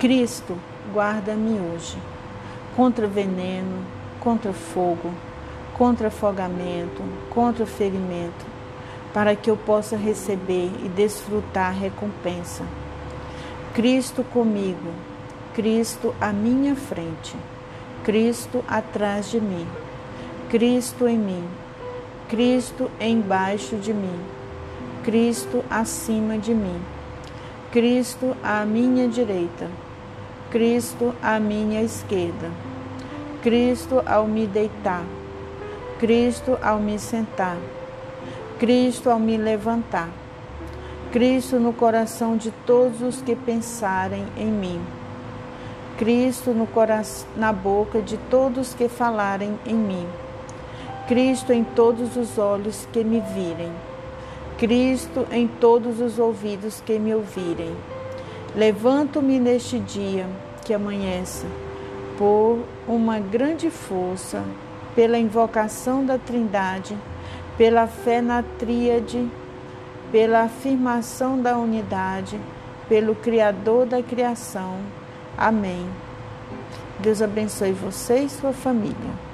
Cristo, guarda-me hoje contra veneno, contra fogo, contra afogamento, contra ferimento, para que eu possa receber e desfrutar recompensa. Cristo comigo, Cristo à minha frente, Cristo atrás de mim, Cristo em mim, Cristo embaixo de mim, Cristo acima de mim, Cristo à minha direita, Cristo à minha esquerda, Cristo ao me deitar, Cristo ao me sentar, Cristo ao me levantar, Cristo no coração de todos os que pensarem em mim. Cristo no coração, na boca de todos que falarem em mim. Cristo em todos os olhos que me virem. Cristo em todos os ouvidos que me ouvirem. Levanto-me neste dia que amanhece, por uma grande força, pela invocação da Trindade, pela fé na Tríade, pela afirmação da unidade, pelo Criador da criação Amém. Deus abençoe você e sua família.